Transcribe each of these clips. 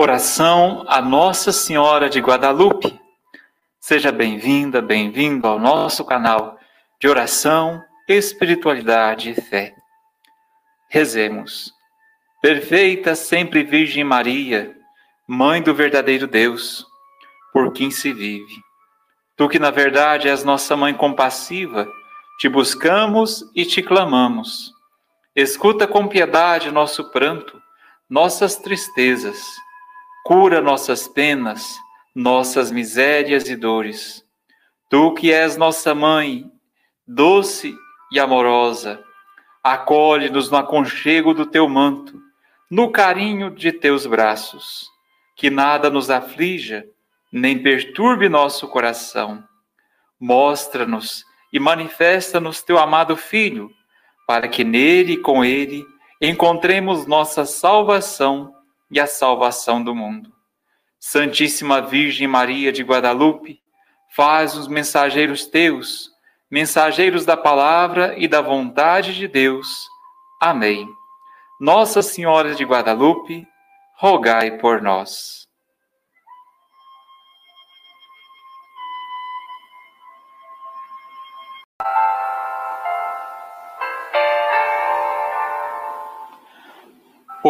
Oração a Nossa Senhora de Guadalupe. Seja bem-vinda, bem-vindo ao nosso canal de oração, espiritualidade e fé. Rezemos. Perfeita sempre Virgem Maria, Mãe do verdadeiro Deus, por quem se vive. Tu que na verdade és nossa mãe compassiva, te buscamos e te clamamos. Escuta com piedade nosso pranto, nossas tristezas cura nossas penas, nossas misérias e dores. Tu que és nossa mãe, doce e amorosa, acolhe-nos no aconchego do teu manto, no carinho de teus braços, que nada nos aflija, nem perturbe nosso coração. Mostra-nos e manifesta-nos teu amado Filho, para que nele e com ele encontremos nossa salvação e a salvação do mundo. Santíssima Virgem Maria de Guadalupe, faz os mensageiros teus, mensageiros da palavra e da vontade de Deus. Amém. Nossa Senhora de Guadalupe, rogai por nós.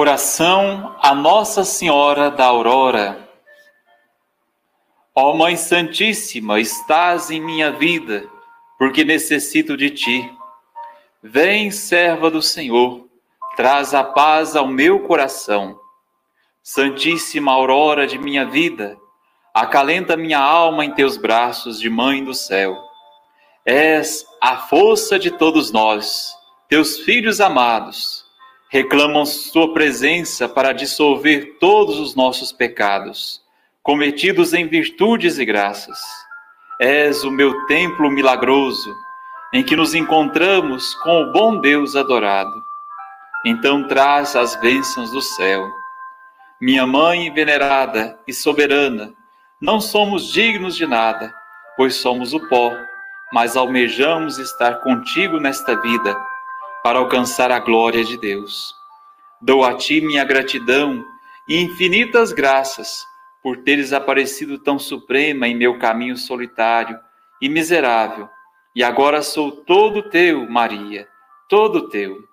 Oração a Nossa Senhora da Aurora. Ó Mãe Santíssima, estás em minha vida, porque necessito de ti. Vem, serva do Senhor, traz a paz ao meu coração. Santíssima aurora de minha vida, acalenta minha alma em teus braços de Mãe do céu. És a força de todos nós, teus filhos amados reclamam Sua presença para dissolver todos os nossos pecados, cometidos em virtudes e graças. És o meu templo milagroso, em que nos encontramos com o bom Deus adorado. Então traz as bênçãos do céu. Minha mãe venerada e soberana, não somos dignos de nada, pois somos o pó, mas almejamos estar contigo nesta vida para alcançar a glória de Deus. Dou a ti minha gratidão e infinitas graças por teres aparecido tão suprema em meu caminho solitário e miserável, e agora sou todo teu, Maria, todo teu.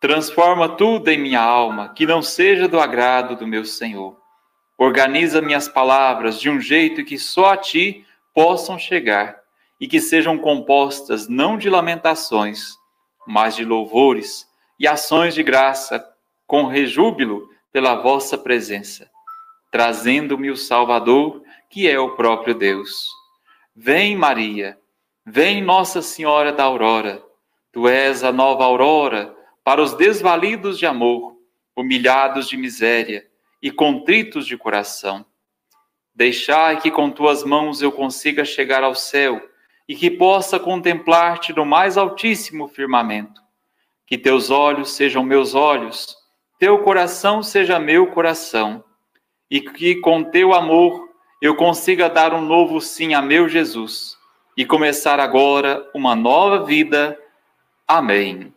Transforma tudo em minha alma, que não seja do agrado do meu Senhor. Organiza minhas palavras de um jeito que só a ti possam chegar e que sejam compostas não de lamentações, mas de louvores e ações de graça, com rejúbilo pela vossa presença, trazendo-me o Salvador, que é o próprio Deus. Vem, Maria, vem, Nossa Senhora da Aurora, tu és a nova aurora para os desvalidos de amor, humilhados de miséria e contritos de coração. Deixai que com tuas mãos eu consiga chegar ao céu e que possa contemplar-te no mais altíssimo firmamento. Que teus olhos sejam meus olhos, teu coração seja meu coração, e que com teu amor eu consiga dar um novo sim a meu Jesus e começar agora uma nova vida. Amém.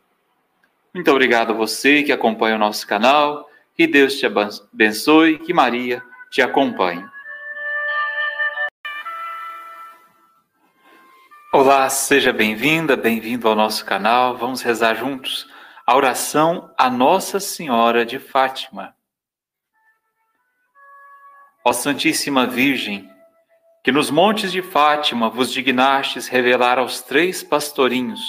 Muito obrigado a você que acompanha o nosso canal. Que Deus te abençoe, que Maria te acompanhe. Olá, seja bem-vinda, bem-vindo ao nosso canal. Vamos rezar juntos a oração a Nossa Senhora de Fátima. Ó Santíssima Virgem, que nos montes de Fátima vos dignastes revelar aos três pastorinhos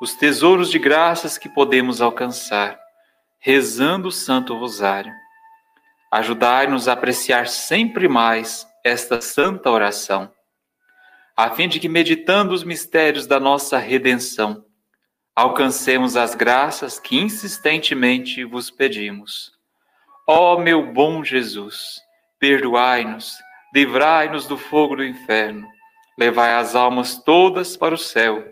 os tesouros de graças que podemos alcançar, rezando o Santo Rosário. Ajudai-nos a apreciar sempre mais esta santa oração a fim de que, meditando os mistérios da nossa redenção, alcancemos as graças que insistentemente vos pedimos. Ó meu bom Jesus, perdoai-nos, livrai-nos do fogo do inferno, levai as almas todas para o céu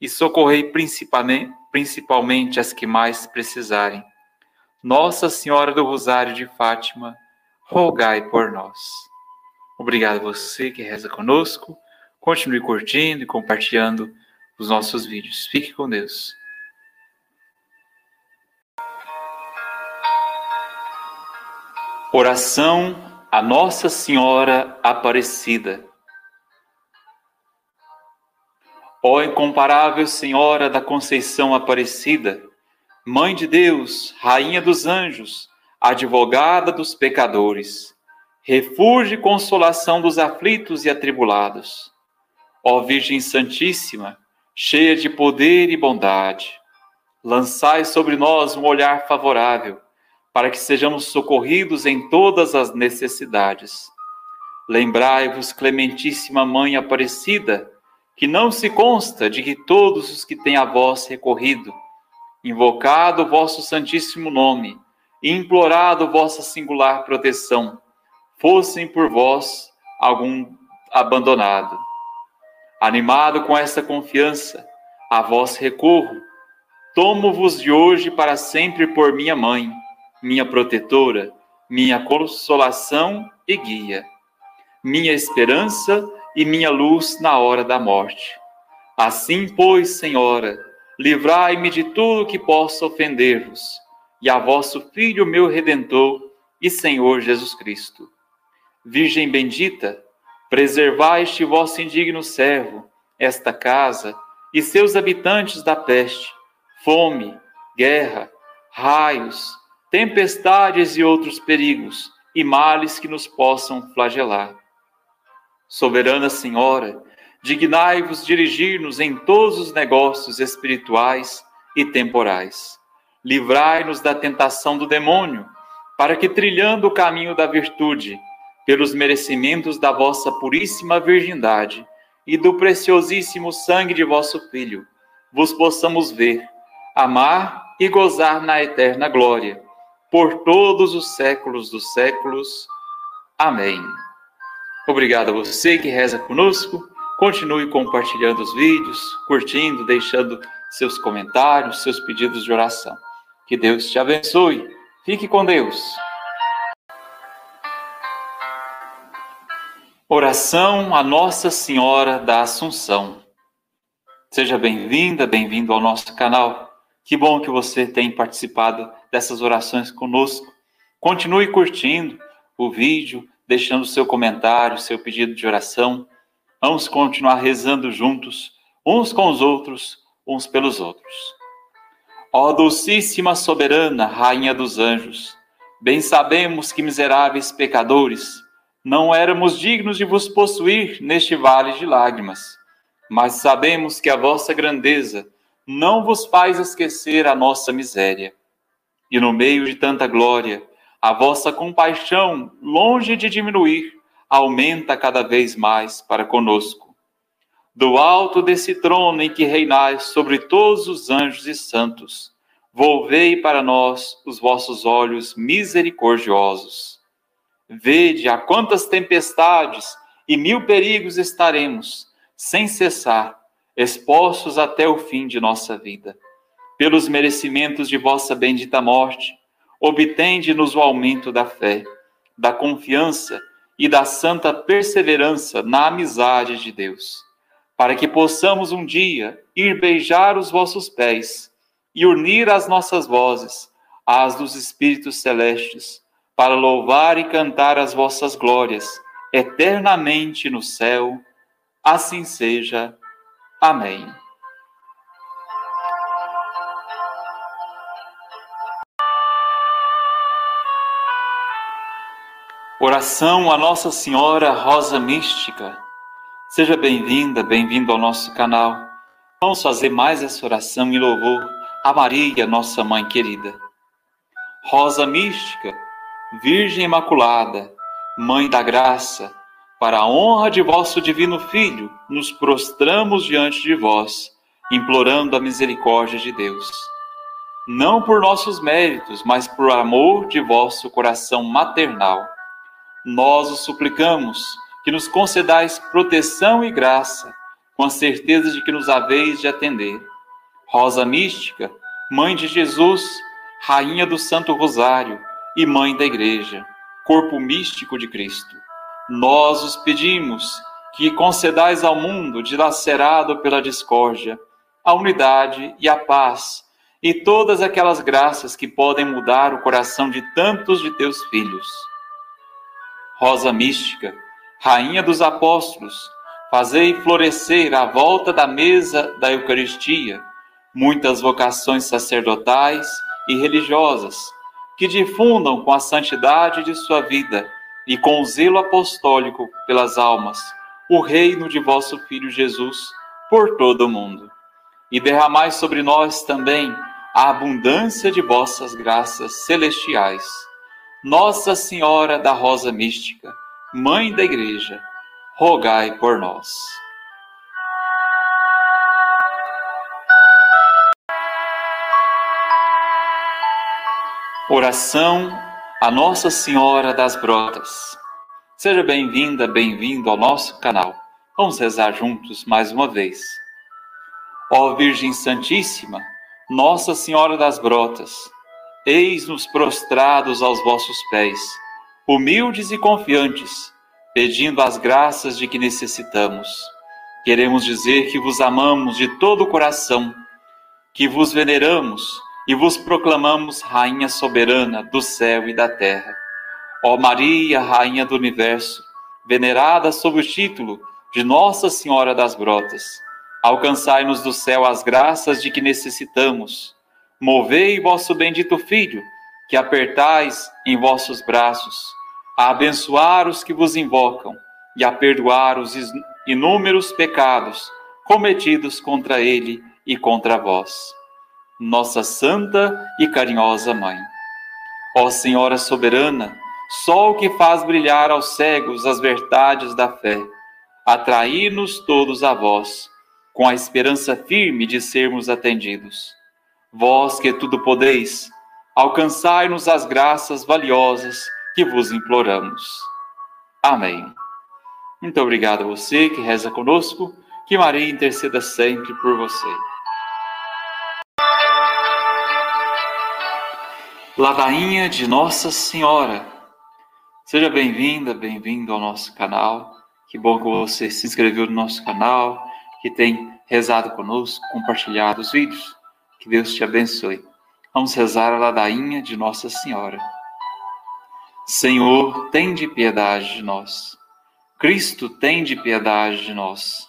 e socorrei principalmente, principalmente as que mais precisarem. Nossa Senhora do Rosário de Fátima, rogai por nós. Obrigado a você que reza conosco. Continue curtindo e compartilhando os nossos vídeos. Fique com Deus. Oração a Nossa Senhora Aparecida. Ó incomparável Senhora da Conceição Aparecida, Mãe de Deus, Rainha dos anjos, advogada dos pecadores, refúgio e consolação dos aflitos e atribulados. Ó Virgem Santíssima, cheia de poder e bondade, lançai sobre nós um olhar favorável para que sejamos socorridos em todas as necessidades. Lembrai-vos, Clementíssima Mãe Aparecida, que não se consta de que todos os que têm a vós recorrido, invocado o vosso santíssimo nome e implorado vossa singular proteção, fossem por vós algum abandonado. Animado com esta confiança, a vós recorro, tomo-vos de hoje para sempre por minha mãe minha protetora, minha consolação e guia, minha esperança e minha luz na hora da morte. Assim, pois, Senhora, livrai-me de tudo que possa ofender-vos, e a vosso Filho, meu Redentor e Senhor Jesus Cristo. Virgem bendita, preservai este vosso indigno servo, esta casa e seus habitantes da peste, fome, guerra, raios, tempestades e outros perigos e males que nos possam flagelar. Soberana Senhora, dignai-vos dirigir-nos em todos os negócios espirituais e temporais. Livrai-nos da tentação do demônio, para que, trilhando o caminho da virtude, pelos merecimentos da vossa puríssima virgindade e do preciosíssimo sangue de vosso Filho, vos possamos ver, amar e gozar na eterna glória por todos os séculos dos séculos. Amém. Obrigado a você que reza conosco. Continue compartilhando os vídeos, curtindo, deixando seus comentários, seus pedidos de oração. Que Deus te abençoe. Fique com Deus. Oração a Nossa Senhora da Assunção. Seja bem-vinda, bem-vindo ao nosso canal. Que bom que você tem participado dessas orações conosco. Continue curtindo o vídeo, deixando seu comentário, seu pedido de oração. Vamos continuar rezando juntos, uns com os outros, uns pelos outros. Ó Dulcíssima Soberana, Rainha dos Anjos, bem sabemos que miseráveis pecadores não éramos dignos de vos possuir neste vale de lágrimas, mas sabemos que a vossa grandeza não vos faz esquecer a nossa miséria. E no meio de tanta glória, a vossa compaixão, longe de diminuir, aumenta cada vez mais para conosco. Do alto desse trono em que reinais sobre todos os anjos e santos, volvei para nós os vossos olhos misericordiosos. Vede a quantas tempestades e mil perigos estaremos, sem cessar, expostos até o fim de nossa vida. Pelos merecimentos de vossa bendita morte, obtende-nos o aumento da fé, da confiança e da santa perseverança na amizade de Deus, para que possamos um dia ir beijar os vossos pés e unir as nossas vozes às dos Espíritos celestes, para louvar e cantar as vossas glórias eternamente no céu. Assim seja. Amém. Oração a Nossa Senhora Rosa Mística. Seja bem-vinda, bem-vindo ao nosso canal. Vamos fazer mais essa oração em louvor a Maria, nossa mãe querida. Rosa Mística, Virgem Imaculada, Mãe da Graça, para a honra de vosso divino Filho, nos prostramos diante de vós, implorando a misericórdia de Deus. Não por nossos méritos, mas por amor de vosso coração maternal. Nós os suplicamos que nos concedais proteção e graça, com a certeza de que nos haveis de atender. Rosa mística, Mãe de Jesus, Rainha do Santo Rosário e Mãe da Igreja, Corpo místico de Cristo nós os pedimos que concedais ao mundo, dilacerado pela discórdia, a unidade e a paz e todas aquelas graças que podem mudar o coração de tantos de teus filhos. rosa mística, rainha dos apóstolos, fazei florescer à volta da mesa da Eucaristia muitas vocações sacerdotais e religiosas que difundam com a santidade de sua vida e com o zelo apostólico pelas almas o reino de vosso Filho Jesus por todo o mundo. E derramai sobre nós também a abundância de vossas graças celestiais. Nossa Senhora da Rosa Mística, Mãe da Igreja, rogai por nós. Oração a Nossa Senhora das Brotas. Seja bem-vinda, bem-vindo ao nosso canal. Vamos rezar juntos mais uma vez. Ó Virgem Santíssima, Nossa Senhora das Brotas, eis-nos prostrados aos vossos pés, humildes e confiantes, pedindo as graças de que necessitamos. Queremos dizer que vos amamos de todo o coração, que vos veneramos e vos proclamamos Rainha soberana do céu e da terra. Ó Maria, Rainha do universo, venerada sob o título de Nossa Senhora das Brotas, alcançai-nos do céu as graças de que necessitamos. Movei vosso bendito Filho, que apertais em vossos braços, a abençoar os que vos invocam e a perdoar os inúmeros pecados cometidos contra ele e contra vós nossa santa e carinhosa Mãe. Ó Senhora soberana, sol que faz brilhar aos cegos as verdades da fé, atraí-nos todos a vós, com a esperança firme de sermos atendidos. Vós que tudo podeis, alcançai-nos as graças valiosas que vos imploramos. Amém. Muito obrigado a você que reza conosco, que Maria interceda sempre por você. Ladainha de Nossa Senhora. Seja bem-vinda, bem-vindo ao nosso canal. Que bom que você se inscreveu no nosso canal, que tem rezado conosco, compartilhado os vídeos. Que Deus te abençoe. Vamos rezar a ladainha de Nossa Senhora. Senhor, tem de piedade de nós. Cristo, tem de piedade de nós.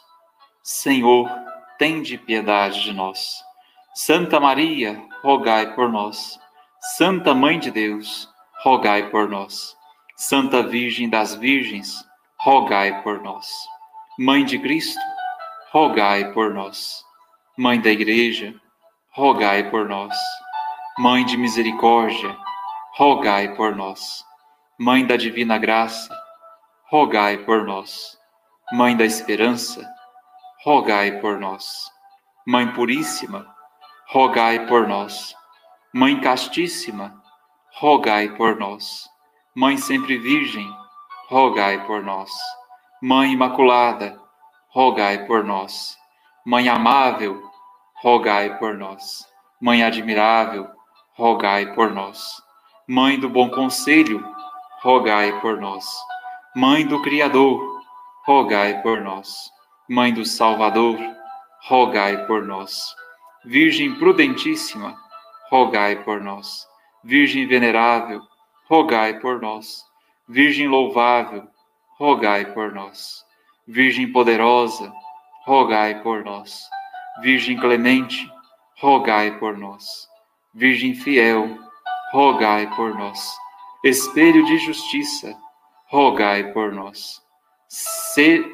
Senhor, tem de piedade de nós. Santa Maria, rogai por nós. Santa Mãe de Deus, rogai por nós. Santa Virgem das Virgens, rogai por nós. Mãe de Cristo, rogai por nós. Mãe da Igreja, rogai por nós. Mãe de Misericórdia, rogai por nós. Mãe da Divina Graça, rogai por nós. Mãe da Esperança, rogai por nós. Mãe Puríssima, rogai por nós. Mãe Castíssima, rogai por nós. Mãe Sempre Virgem, rogai por nós. Mãe Imaculada, rogai por nós. Mãe Amável, rogai por nós. Mãe Admirável, rogai por nós. Mãe do Bom Conselho, rogai por nós. Mãe do Criador, rogai por nós. Mãe do Salvador, rogai por nós. Virgem Prudentíssima, rogai por nós. Virgem venerável, rogai por nós. Virgem louvável, rogai por nós. Virgem poderosa, rogai por nós. Virgem clemente, rogai por nós. Virgem fiel, rogai por nós. Espelho de justiça, rogai por nós.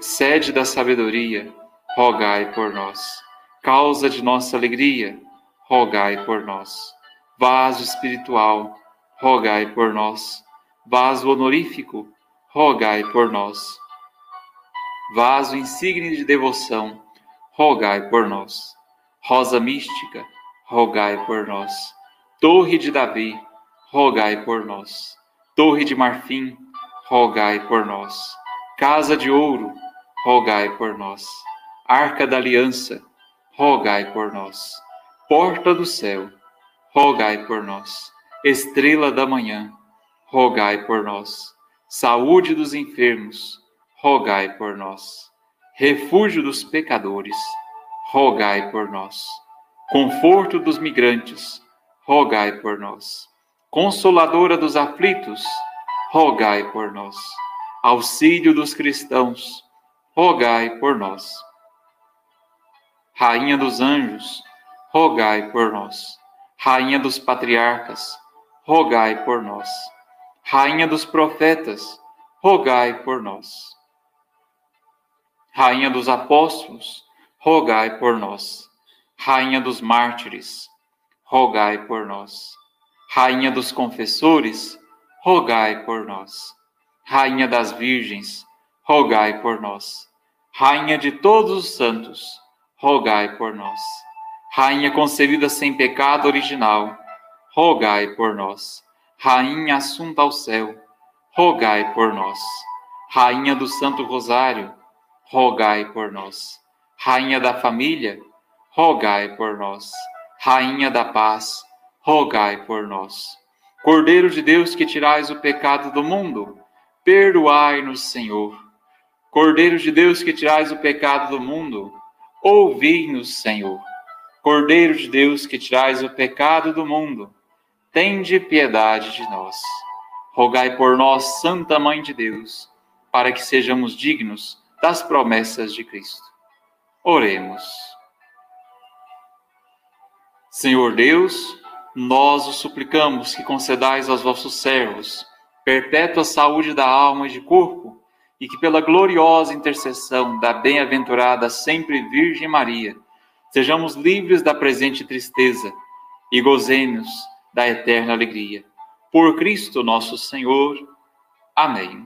sede da sabedoria, rogai por nós. Causa de nossa alegria, rogai por nós. Vaso espiritual, rogai por nós. Vaso honorífico, rogai por nós. Vaso insigne de devoção, rogai por nós. Rosa mística, rogai por nós. Torre de Davi, rogai por nós. Torre de marfim, rogai por nós. Casa de ouro, rogai por nós. Arca da aliança, rogai por nós Porta do céu, rogai por nós. Estrela da manhã, rogai por nós. Saúde dos enfermos, rogai por nós. Refúgio dos pecadores, rogai por nós. Conforto dos migrantes, rogai por nós. Consoladora dos aflitos, rogai por nós. auxílio dos cristãos, rogai por nós. Rainha dos anjos, rogai por nós. Rainha dos patriarcas, rogai por nós. Rainha dos profetas, rogai por nós. Rainha dos apóstolos, rogai por nós. Rainha dos mártires, rogai por nós. Rainha dos confessores, rogai por nós. Rainha das virgens, rogai por nós. Rainha de todos os santos, rogai por nós. Rainha concebida sem pecado original, rogai por nós. Rainha assunta ao céu, rogai por nós. Rainha do Santo Rosário, rogai por nós. Rainha da família, rogai por nós. Rainha da paz, rogai por nós. Cordeiro de Deus que tirais o pecado do mundo, perdoai-nos, Senhor. Cordeiro de Deus que tirais o pecado do mundo, ouvi-nos, Senhor. Cordeiro de Deus que tirais o pecado do mundo, tende piedade de nós. Rogai por nós, Santa Mãe de Deus, para que sejamos dignos das promessas de Cristo. Oremos. Senhor Deus, nós os suplicamos que concedais aos vossos servos perpétua saúde da alma e de corpo, e que pela gloriosa intercessão da bem-aventurada sempre Virgem Maria, sejamos livres da presente tristeza e gozemos da eterna alegria. Por Cristo nosso Senhor. Amém.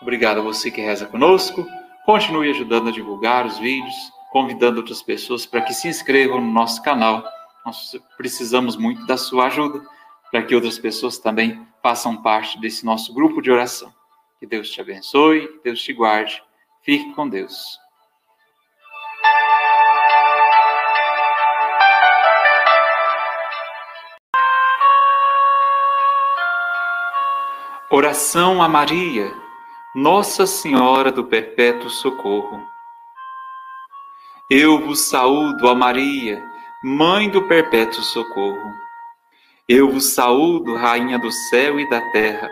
Obrigado a você que reza conosco. Continue ajudando a divulgar os vídeos, convidando outras pessoas para que se inscrevam no nosso canal. Nós precisamos muito da sua ajuda para que outras pessoas também façam parte desse nosso grupo de oração. Que Deus te abençoe, que Deus te guarde. Fique com Deus. Oração a Maria, Nossa Senhora do Perpétuo Socorro. Eu vos saúdo, a Maria, Mãe do Perpétuo Socorro. Eu vos saúdo, Rainha do céu e da terra,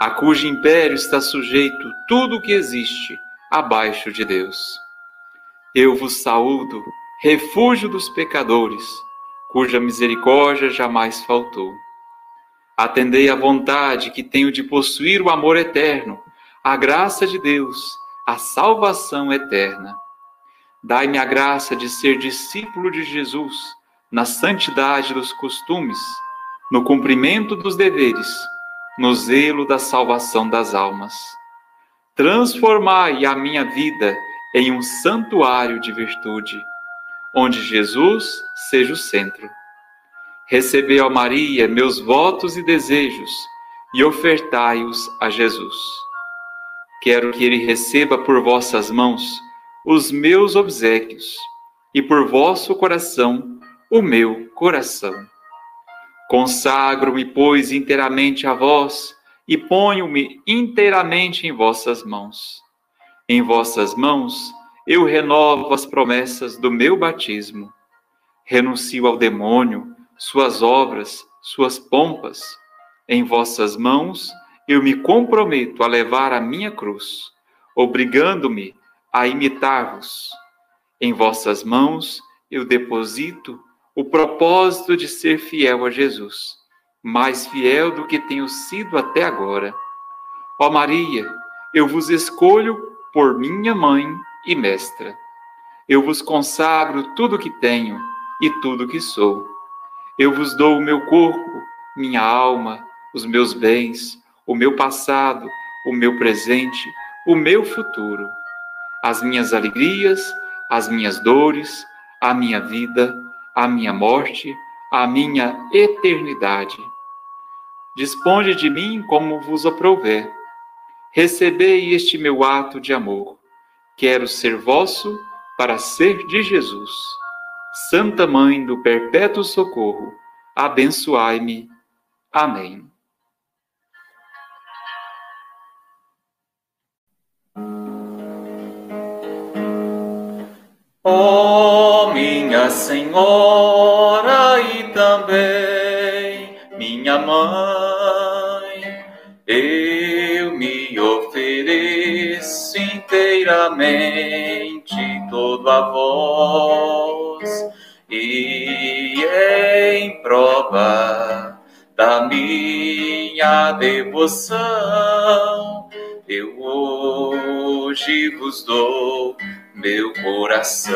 a cujo império está sujeito tudo o que existe abaixo de Deus. Eu vos saúdo, refúgio dos pecadores, cuja misericórdia jamais faltou. Atendei à vontade que tenho de possuir o amor eterno, a graça de Deus, a salvação eterna. Dai-me a graça de ser discípulo de Jesus na santidade dos costumes, no cumprimento dos deveres, no zelo da salvação das almas. Transformai a minha vida em um santuário de virtude, onde Jesus seja o centro Recebei, ó Maria, meus votos e desejos e ofertai-os a Jesus. Quero que ele receba por vossas mãos os meus obsequios e por vosso coração o meu coração. Consagro-me, pois, inteiramente a vós e ponho-me inteiramente em vossas mãos. Em vossas mãos eu renovo as promessas do meu batismo. Renuncio ao demônio suas obras, suas pompas. Em vossas mãos eu me comprometo a levar a minha cruz, obrigando-me a imitar-vos. Em vossas mãos eu deposito o propósito de ser fiel a Jesus, mais fiel do que tenho sido até agora. Ó Maria, eu vos escolho por minha mãe e mestra. Eu vos consagro tudo que tenho e tudo que sou eu vos dou o meu corpo, minha alma, os meus bens, o meu passado, o meu presente, o meu futuro, as minhas alegrias, as minhas dores, a minha vida, a minha morte, a minha eternidade. Disponde de mim como vos aprouver. Recebei este meu ato de amor. Quero ser vosso para ser de Jesus. Santa Mãe do Perpétuo Socorro, abençoai-me. Amém. Ó oh, minha Senhora e também minha mãe, eu me inteiramente todo a vós em prova da minha devoção eu hoje vos dou meu coração.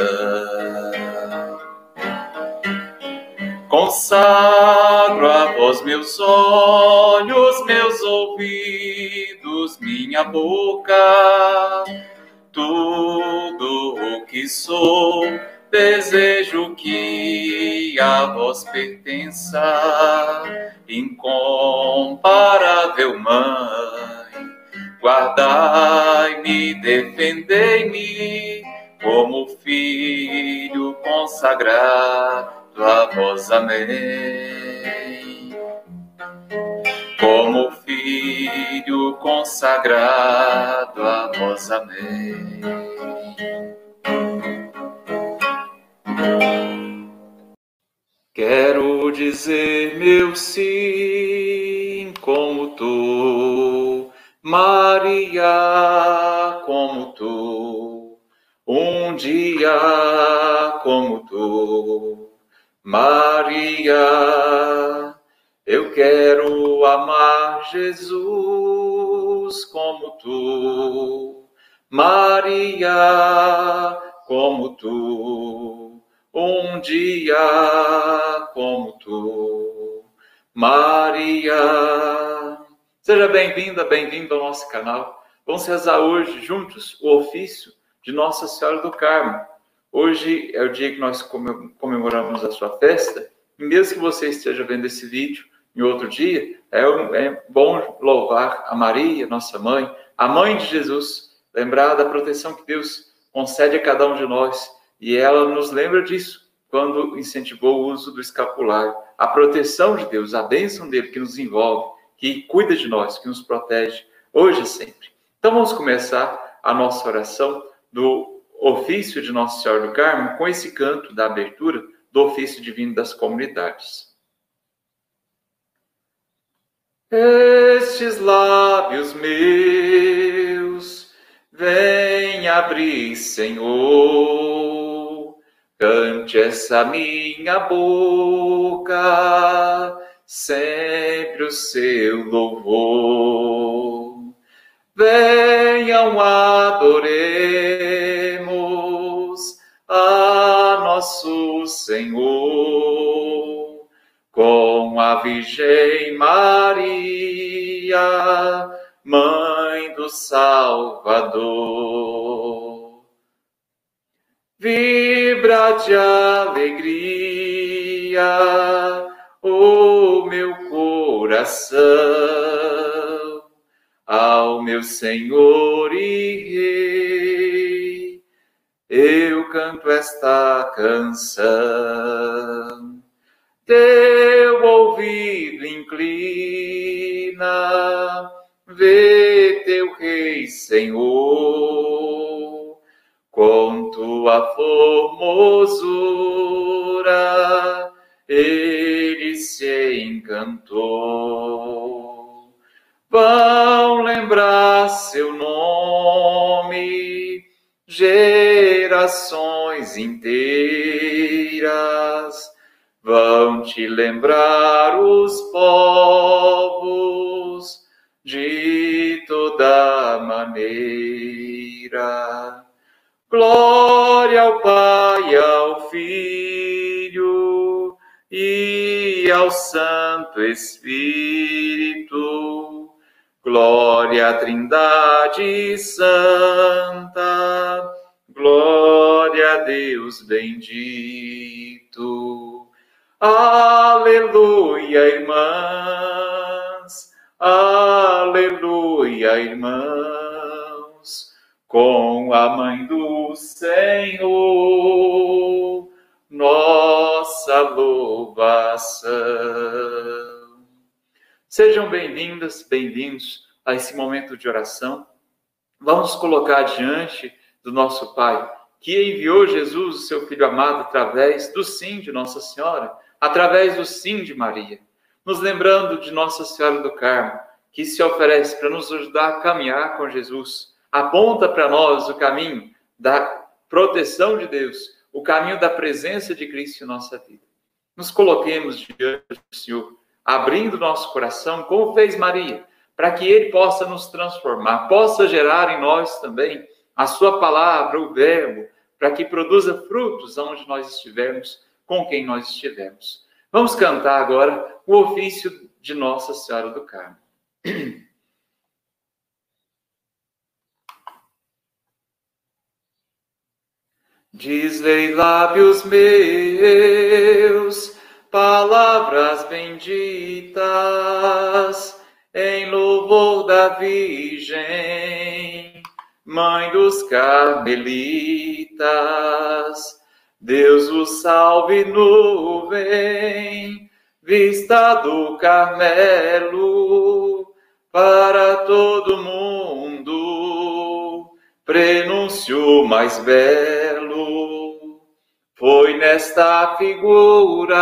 Consagro a vós meus olhos, meus ouvidos, minha boca, tudo o que sou, desejo que a vós pertença, incomparável Mãe, guardai-me, defendei-me, como filho consagrado a vós, amém. Como filho consagrado a vós, amém. Quero dizer meu sim como tu, Maria, como tu, um dia como tu Maria, eu quero amar Jesus como tu. Maria, como tu. Um dia como tu. Maria. Seja bem-vinda, bem-vindo ao nosso canal. Vamos rezar hoje juntos o ofício de Nossa Senhora do Carmo Hoje é o dia que nós comemoramos a sua festa, e mesmo que você esteja vendo esse vídeo em outro dia, é, é bom louvar a Maria, nossa mãe, a mãe de Jesus, lembrar da proteção que Deus concede a cada um de nós, e ela nos lembra disso quando incentivou o uso do escapular, a proteção de Deus, a bênção dele que nos envolve, que cuida de nós, que nos protege, hoje e sempre. Então vamos começar a nossa oração do ofício de Nossa Senhora do Carmo com esse canto da abertura do ofício divino das comunidades. Estes lábios meus, vem abrir, Senhor, cante essa minha boca, sempre o seu louvor. Venham adorei a nosso Senhor, com a Virgem Maria, Mãe do Salvador. Vibra de alegria o meu coração ao meu Senhor e Rei eu canto esta canção. Teu ouvido inclina, vê teu Rei Senhor, tua formosura, ele se encantou. Vão lembrar seu nome, gerações inteiras vão te lembrar os povos de toda maneira. Glória ao Pai, ao Filho e ao Santo Espírito. Glória à Trindade Santa Glória a Deus bendito. Aleluia, irmãs. Aleluia, irmãos. Com a mãe do Senhor, nossa louvação. Sejam bem-vindas, bem-vindos a esse momento de oração. Vamos colocar diante do nosso Pai, que enviou Jesus, o seu Filho amado, através do sim de Nossa Senhora, através do sim de Maria, nos lembrando de Nossa Senhora do Carmo, que se oferece para nos ajudar a caminhar com Jesus, aponta para nós o caminho da proteção de Deus, o caminho da presença de Cristo em nossa vida. Nos coloquemos diante do Senhor, abrindo nosso coração, como fez Maria, para que Ele possa nos transformar, possa gerar em nós também a Sua palavra, o Verbo, para que produza frutos onde nós estivermos, com quem nós estivermos. Vamos cantar agora o ofício de Nossa Senhora do Carmo. Diz-lhe lábios meus, palavras benditas, em louvor da Virgem, Mãe dos Carmelitas. Deus o salve, nuvem, vista do Carmelo, para todo mundo, prenúncio mais belo. Foi nesta figura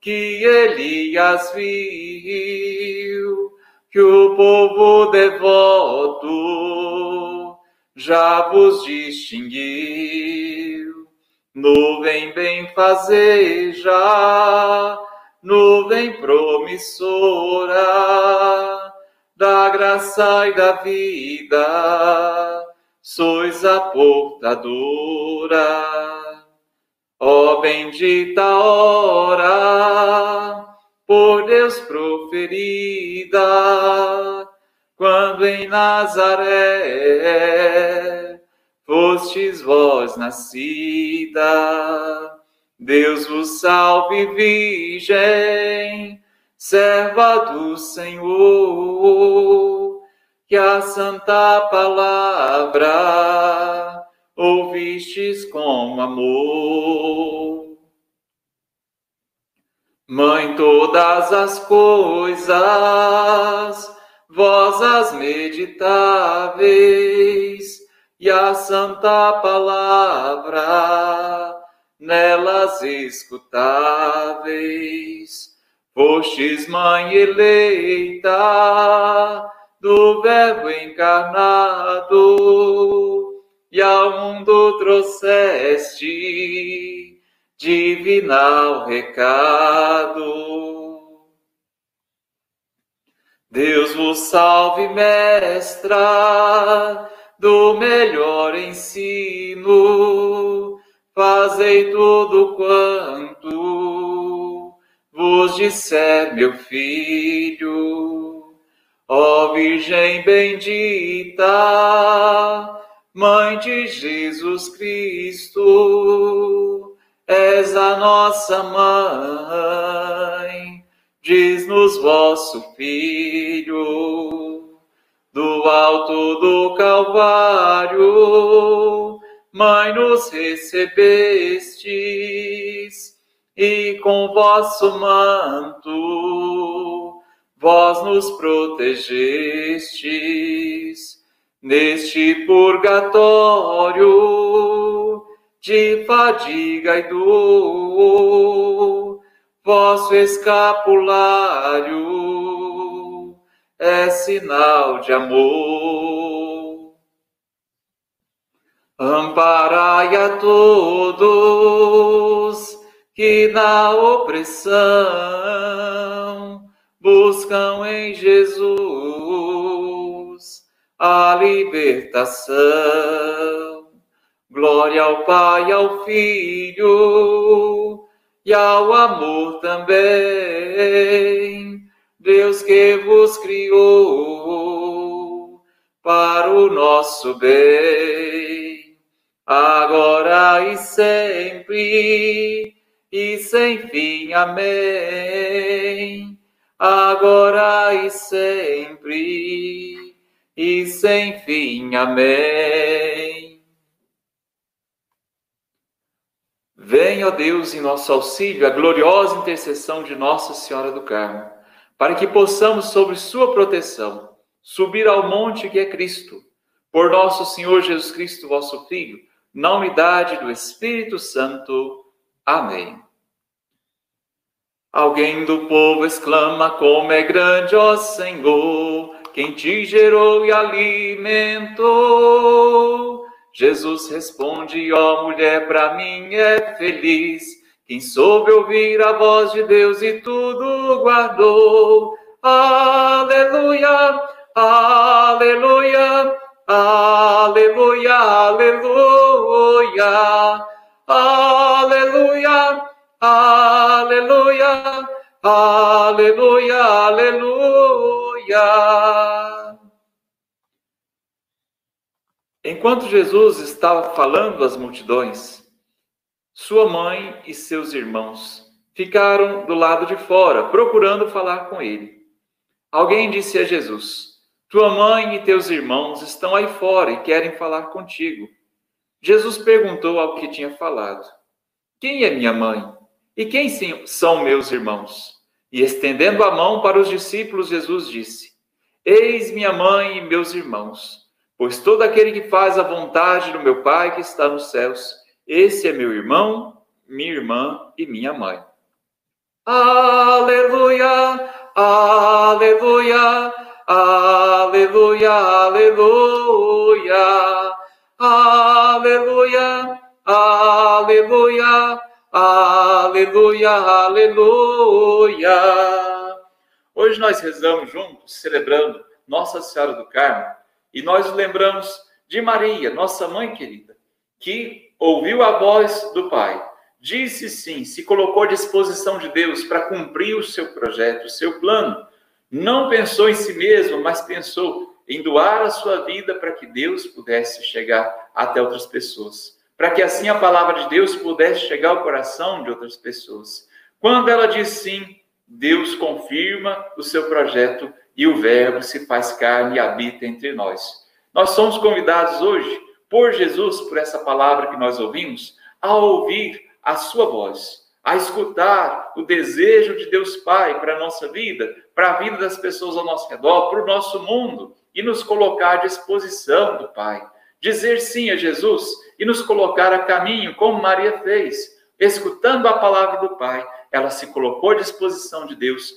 que Elias viu que o povo devoto já vos distinguiu. Nuvem bem fazeja, nuvem promissora da graça e da vida, sois a portadora. Ó bendita hora, por Deus proferida, quando em Nazaré fostes vós nascida. Deus vos salve, Virgem, serva do Senhor, que a santa palavra ouvistes com amor. Mãe, todas as coisas, vós as meditáveis, e a santa palavra nelas escutáveis. Fostes mãe eleita do Verbo encarnado, e ao mundo trouxeste divinal recado. Deus vos salve, mestra, do melhor ensino, fazei tudo quanto vos disser, meu filho. Ó Virgem bendita, Mãe de Jesus Cristo, és a nossa mãe, diz-nos vosso Filho, do alto do Calvário, Mãe, nos recebestes, e com vosso manto vós nos protegestes neste purgatório de fadiga e dor, vosso escapulário é sinal de amor. Amparai a todos que na opressão buscam em Jesus a libertação. Glória ao Pai, ao Filho e ao amor também. Deus que vos criou para o nosso bem, agora e sempre e sem fim. Amém. Agora e sempre e sem fim. Amém. Venha, ó Deus, em nosso auxílio, a gloriosa intercessão de Nossa Senhora do Carmo, para que possamos, sob sua proteção, subir ao monte que é Cristo, por nosso Senhor Jesus Cristo, vosso Filho, na unidade do Espírito Santo. Amém. Alguém do povo exclama: Como é grande, ó Senhor, quem te gerou e alimentou. Jesus responde, ó mulher, para mim é feliz. Quem soube ouvir a voz de Deus e tudo guardou. Aleluia, aleluia, aleluia, aleluia, aleluia, Enquanto Jesus estava falando às multidões, sua mãe e seus irmãos ficaram do lado de fora, procurando falar com ele. Alguém disse a Jesus: Tua mãe e teus irmãos estão aí fora e querem falar contigo. Jesus perguntou ao que tinha falado: Quem é minha mãe? E quem são meus irmãos? E estendendo a mão para os discípulos, Jesus disse: Eis minha mãe e meus irmãos. Pois todo aquele que faz a vontade do meu Pai que está nos céus, esse é meu irmão, minha irmã e minha mãe. Aleluia, aleluia, aleluia, aleluia, aleluia, aleluia, aleluia, aleluia. Hoje nós rezamos juntos, celebrando Nossa Senhora do Carmo e nós lembramos de Maria, nossa mãe querida, que ouviu a voz do Pai, disse sim, se colocou à disposição de Deus para cumprir o seu projeto, o seu plano. Não pensou em si mesmo, mas pensou em doar a sua vida para que Deus pudesse chegar até outras pessoas, para que assim a palavra de Deus pudesse chegar ao coração de outras pessoas. Quando ela diz sim, Deus confirma o seu projeto e o Verbo se faz carne e habita entre nós. Nós somos convidados hoje, por Jesus, por essa palavra que nós ouvimos, a ouvir a sua voz, a escutar o desejo de Deus Pai para a nossa vida, para a vida das pessoas ao nosso redor, para o nosso mundo, e nos colocar à disposição do Pai. Dizer sim a Jesus e nos colocar a caminho, como Maria fez, escutando a palavra do Pai, ela se colocou à disposição de Deus,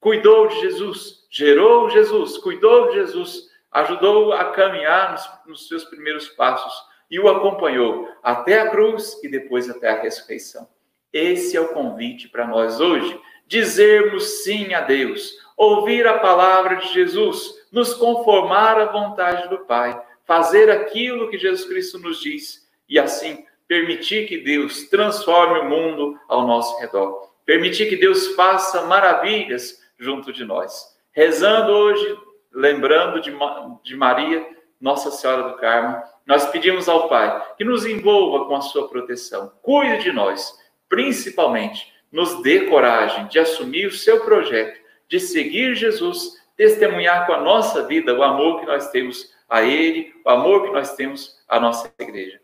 cuidou de Jesus, gerou Jesus, cuidou de Jesus, ajudou a caminhar nos, nos seus primeiros passos e o acompanhou até a cruz e depois até a ressurreição. Esse é o convite para nós hoje, dizermos sim a Deus, ouvir a palavra de Jesus, nos conformar à vontade do Pai, fazer aquilo que Jesus Cristo nos diz e assim permitir que Deus transforme o mundo ao nosso redor, permitir que Deus faça maravilhas junto de nós. Rezando hoje, lembrando de, de Maria, Nossa Senhora do Carmo, nós pedimos ao Pai que nos envolva com a sua proteção, cuide de nós, principalmente nos dê coragem de assumir o seu projeto, de seguir Jesus, testemunhar com a nossa vida o amor que nós temos a Ele, o amor que nós temos à nossa igreja.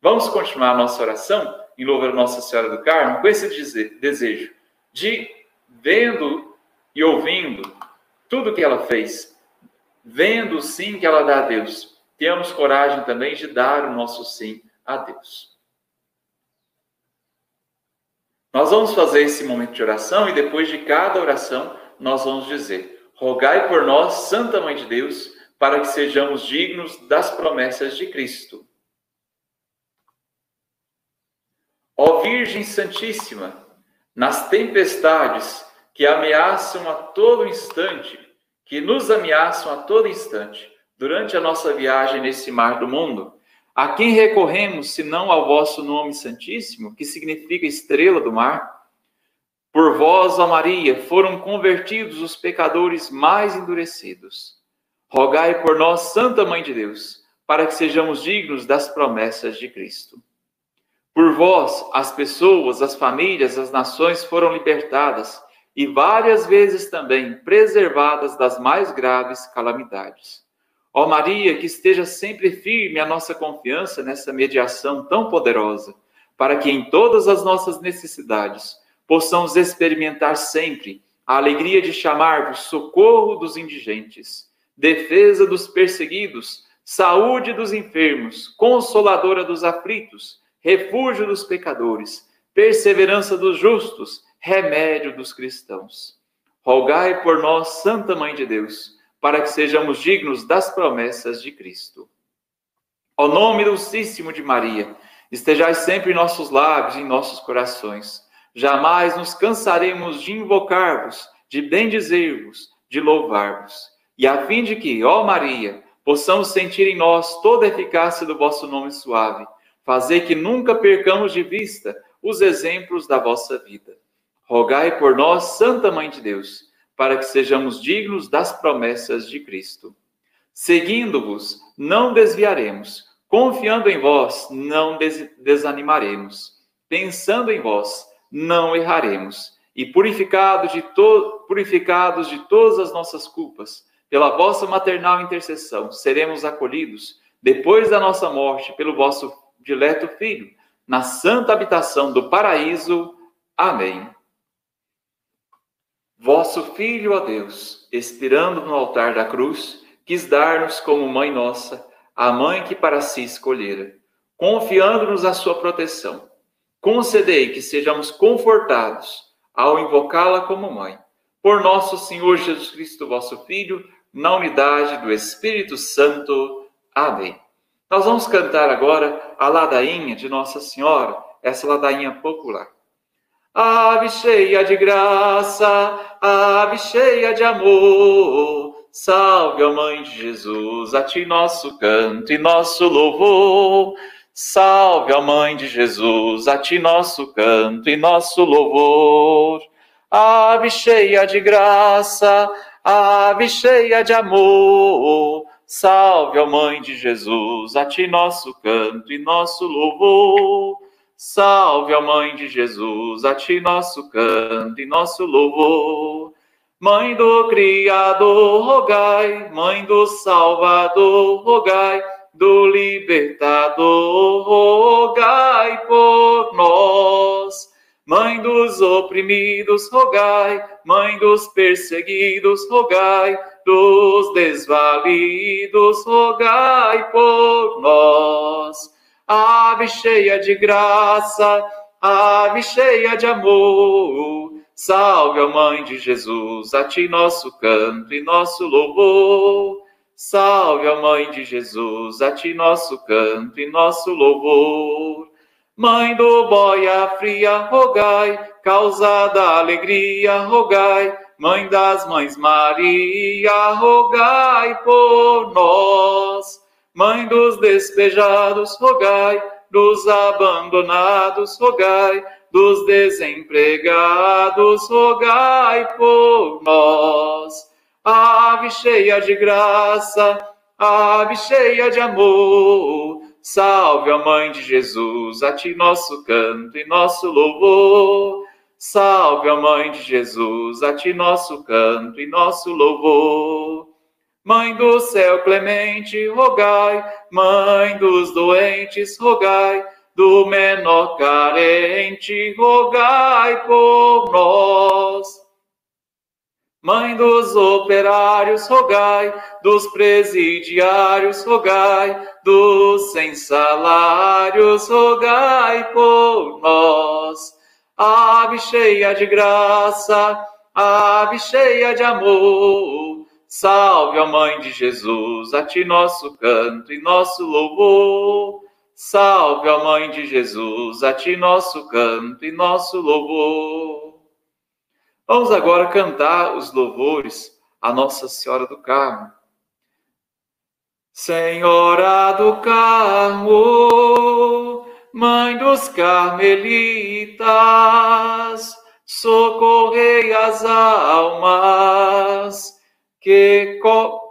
Vamos continuar a nossa oração em louvor a Nossa Senhora do Carmo com esse desejo de, vendo e ouvindo tudo que ela fez, vendo o sim que ela dá a Deus, temos coragem também de dar o nosso sim a Deus. Nós vamos fazer esse momento de oração e depois de cada oração nós vamos dizer: Rogai por nós, Santa Mãe de Deus, para que sejamos dignos das promessas de Cristo. Ó Virgem Santíssima, nas tempestades que ameaçam a todo instante, que nos ameaçam a todo instante, durante a nossa viagem nesse mar do mundo, a quem recorremos senão ao vosso nome santíssimo, que significa estrela do mar? Por vós, ó Maria, foram convertidos os pecadores mais endurecidos. Rogai por nós, Santa Mãe de Deus, para que sejamos dignos das promessas de Cristo. Por vós, as pessoas, as famílias, as nações foram libertadas e várias vezes também preservadas das mais graves calamidades. Ó Maria, que esteja sempre firme a nossa confiança nessa mediação tão poderosa, para que em todas as nossas necessidades possamos experimentar sempre a alegria de chamar-vos socorro dos indigentes, defesa dos perseguidos, saúde dos enfermos, consoladora dos aflitos, refúgio dos pecadores, perseverança dos justos, remédio dos cristãos. Rogai por nós, Santa Mãe de Deus, para que sejamos dignos das promessas de Cristo. Ao nome dulcíssimo de Maria, estejais sempre em nossos lábios e em nossos corações. Jamais nos cansaremos de invocar-vos, de bendizer-vos, de louvar-vos. E a fim de que, ó Maria, possamos sentir em nós toda a eficácia do vosso nome suave, fazer que nunca percamos de vista os exemplos da vossa vida. Rogai por nós, Santa Mãe de Deus, para que sejamos dignos das promessas de Cristo. Seguindo-vos, não desviaremos, confiando em vós, não des desanimaremos, pensando em vós, não erraremos, e purificados de, purificados de todas as nossas culpas, pela vossa maternal intercessão, seremos acolhidos, depois da nossa morte, pelo vosso dileto Filho, na santa habitação do paraíso. Amém. Vosso Filho, ó Deus, expirando no altar da cruz, quis dar-nos como mãe nossa, a mãe que para si escolhera, confiando-nos a sua proteção. Concedei que sejamos confortados ao invocá-la como mãe. Por nosso Senhor Jesus Cristo, vosso Filho, na unidade do Espírito Santo. Amém. Nós vamos cantar agora a ladainha de Nossa Senhora, essa ladainha popular. Ave cheia de graça, ave cheia de amor, salve a Mãe de Jesus, a ti nosso canto e nosso louvor. Salve a Mãe de Jesus, a ti nosso canto e nosso louvor. Ave cheia de graça, Ave cheia de amor, salve, a Mãe de Jesus, a ti nosso canto e nosso louvor. Salve, a Mãe de Jesus, a ti nosso canto e nosso louvor. Mãe do Criador, rogai, Mãe do Salvador, rogai, do Libertador, rogai por nós. Mãe dos oprimidos, rogai, Mãe dos perseguidos, rogai, dos desvalidos, rogai por nós. Ave cheia de graça, ave cheia de amor, salve a Mãe de Jesus, a ti nosso canto e nosso louvor. Salve a Mãe de Jesus, a ti nosso canto e nosso louvor. Mãe do boia fria, rogai, causa da alegria, rogai, Mãe das mães Maria, rogai por nós. Mãe dos despejados, rogai, dos abandonados, rogai, dos desempregados, rogai por nós. Ave cheia de graça, ave cheia de amor, Salve a Mãe de Jesus, a ti nosso canto e nosso louvor. Salve a Mãe de Jesus, a ti nosso canto e nosso louvor. Mãe do céu clemente, rogai, Mãe dos doentes, rogai, do menor carente, rogai por nós. Mãe dos operários, rogai, dos presidiários, rogai, dos sem salários, rogai por nós. Ave cheia de graça, ave cheia de amor, salve a Mãe de Jesus, a ti nosso canto e nosso louvor. Salve a Mãe de Jesus, a ti nosso canto e nosso louvor. Vamos agora cantar os louvores a Nossa Senhora do Carmo. Senhora do Carmo, Mãe dos Carmelitas, socorrei as almas que,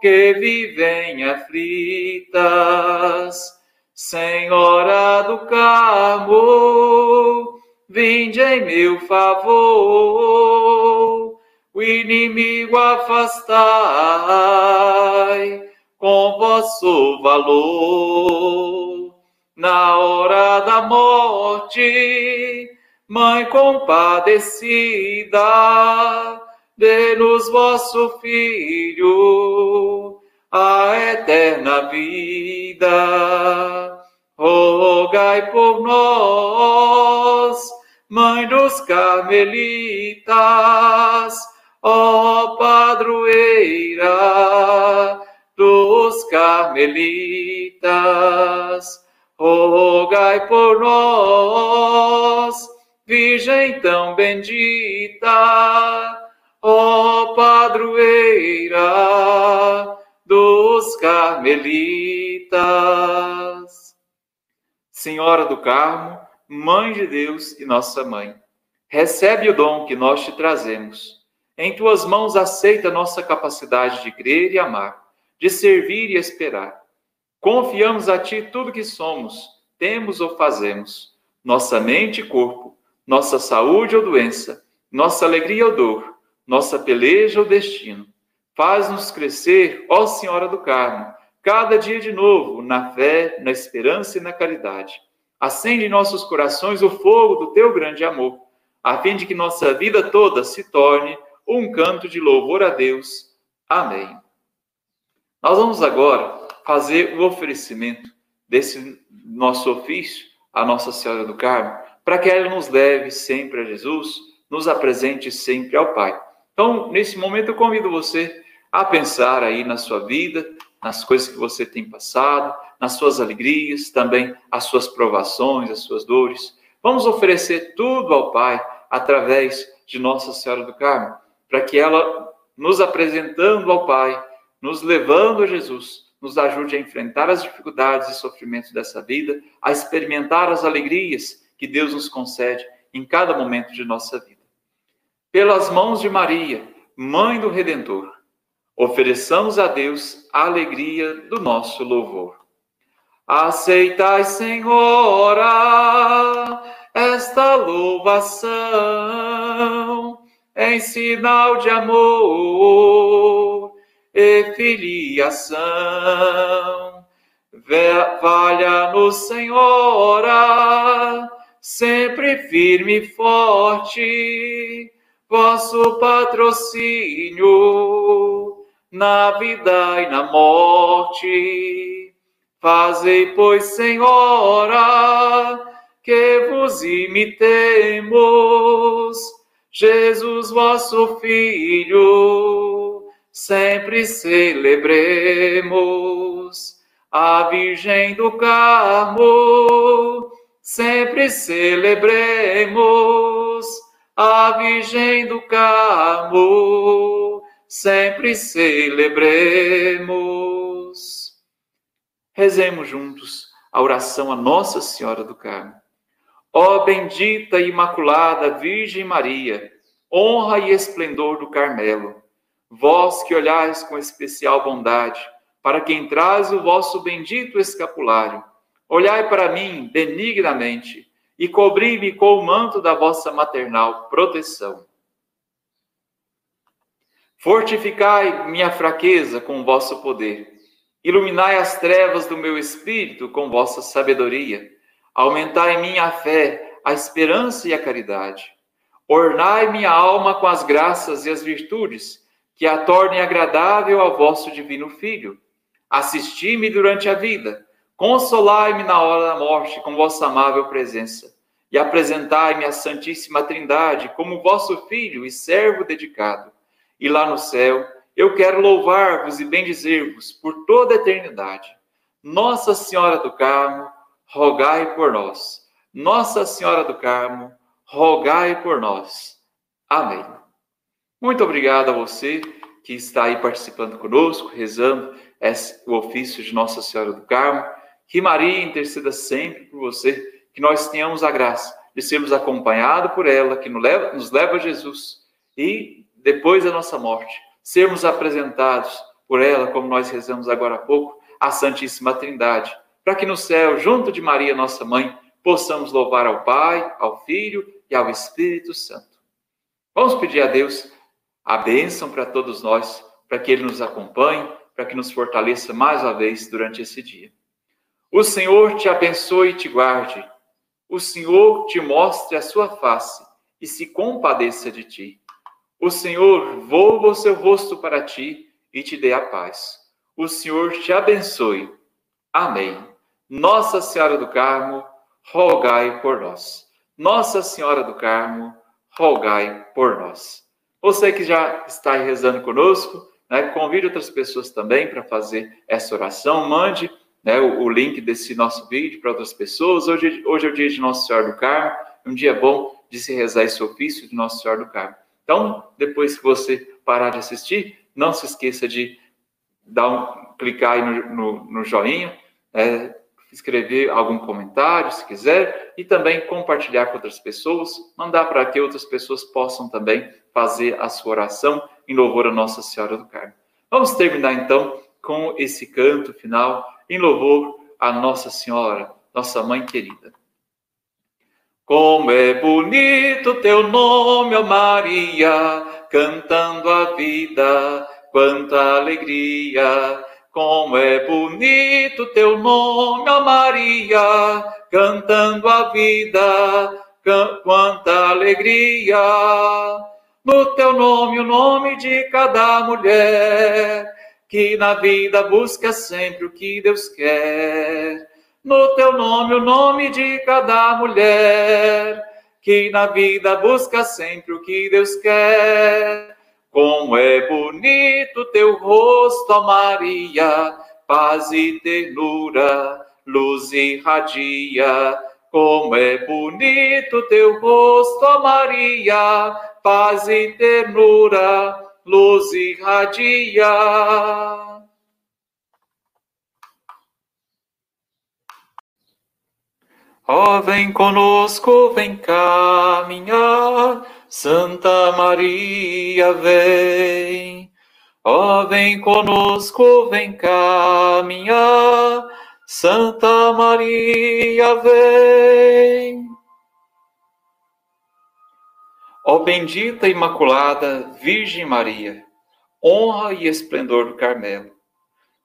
que vivem aflitas. Senhora do Carmo, vinde em meu favor, o inimigo afastai com vosso valor. Na hora da morte, Mãe compadecida, dê-nos vosso Filho a eterna vida. Rogai por nós Mãe dos Carmelitas, ó padroeira carmelitas, rogai por nós, Virgem tão bendita, ó padroeira dos carmelitas. Senhora do Carmo, Mãe de Deus e nossa mãe, recebe o dom que nós te trazemos. Em tuas mãos aceita nossa capacidade de crer e amar, de servir e esperar. Confiamos a ti tudo que somos, temos ou fazemos, nossa mente e corpo, nossa saúde ou doença, nossa alegria ou dor, nossa peleja ou destino. Faz-nos crescer, ó Senhora do Carmo, cada dia de novo, na fé, na esperança e na caridade. Acende em nossos corações o fogo do teu grande amor, a fim de que nossa vida toda se torne um canto de louvor a Deus. Amém. Nós vamos agora fazer o oferecimento desse nosso ofício à Nossa Senhora do Carmo, para que ela nos leve sempre a Jesus, nos apresente sempre ao Pai. Então, nesse momento, eu convido você a pensar aí na sua vida, nas coisas que você tem passado, nas suas alegrias, também as suas provações, as suas dores. Vamos oferecer tudo ao Pai através de Nossa Senhora do Carmo, para que ela, nos apresentando ao Pai, nos levando a Jesus, nos ajude a enfrentar as dificuldades e sofrimentos dessa vida, a experimentar as alegrias que Deus nos concede em cada momento de nossa vida. Pelas mãos de Maria, Mãe do Redentor, ofereçamos a Deus a alegria do nosso louvor. Aceitai, Senhora, esta louvação em sinal de amor e filiação. Valha-nos, Senhora, sempre firme e forte, vosso patrocínio na vida e na morte. Fazei, pois, Senhora, que vos imitemos, Jesus, vosso Filho, sempre celebremos. A Virgem do Carmo, sempre celebremos. A Virgem do Carmo, sempre celebremos. Rezemos juntos a oração a Nossa Senhora do Carmo. Ó bendita e imaculada Virgem Maria, honra e esplendor do Carmelo, vós que olhais com especial bondade para quem traz o vosso bendito escapulário, olhai para mim benignamente e cobri-me com o manto da vossa maternal proteção. Fortificai minha fraqueza com vosso poder, iluminai as trevas do meu espírito com vossa sabedoria Aumentai em mim a fé, a esperança e a caridade. Ornai minha alma com as graças e as virtudes, que a tornem agradável ao vosso divino Filho. Assisti-me durante a vida, consolai-me na hora da morte com vossa amável presença, e apresentai-me a Santíssima Trindade como vosso Filho e servo dedicado. E lá no céu, eu quero louvar-vos e bendizer-vos por toda a eternidade. Nossa Senhora do Carmo, rogai por nós. Nossa Senhora do Carmo, rogai por nós. Amém. Muito obrigado a você que está aí participando conosco, rezando o ofício de Nossa Senhora do Carmo. Que Maria interceda sempre por você, que nós tenhamos a graça de sermos acompanhados por ela, que nos leva, nos leva a Jesus e depois da nossa morte, sermos apresentados por ela, como nós rezamos agora há pouco, a Santíssima Trindade para que no céu, junto de Maria, nossa mãe, possamos louvar ao Pai, ao Filho e ao Espírito Santo. Vamos pedir a Deus a bênção para todos nós, para que Ele nos acompanhe, para que nos fortaleça mais uma vez durante esse dia. O Senhor te abençoe e te guarde. O Senhor te mostre a sua face e se compadeça de ti. O Senhor volva o seu rosto para ti e te dê a paz. O Senhor te abençoe. Amém. Nossa Senhora do Carmo, rogai por nós. Nossa Senhora do Carmo, rogai por nós. Você que já está rezando conosco, né? convide outras pessoas também para fazer essa oração, mande né, o, o, link desse nosso vídeo para outras pessoas. Hoje, hoje é o dia de Nossa Senhora do Carmo, um dia bom de se rezar esse ofício de Nossa Senhora do Carmo. Então, depois que você parar de assistir, não se esqueça de dar um, clicar aí no, no, no joinha, é, escrever algum comentário, se quiser, e também compartilhar com outras pessoas, mandar para que outras pessoas possam também fazer a sua oração em louvor a Nossa Senhora do Carmo. Vamos terminar então com esse canto final em louvor a Nossa Senhora, nossa mãe querida. Como é bonito teu nome, ó Maria, cantando a vida, quanta alegria como é bonito teu nome, ó Maria, cantando a vida, quanta alegria. No teu nome, o nome de cada mulher, que na vida busca sempre o que Deus quer. No teu nome, o nome de cada mulher, que na vida busca sempre o que Deus quer. Como é bonito teu rosto, Maria, paz e ternura, luz irradia. Como é bonito teu rosto, Maria, paz e ternura, luz irradia. Ó, oh, vem conosco, vem caminhar Santa Maria, vem, ó, vem conosco, vem caminhar. Santa Maria, vem. Ó bendita Imaculada Virgem Maria, honra e esplendor do Carmelo,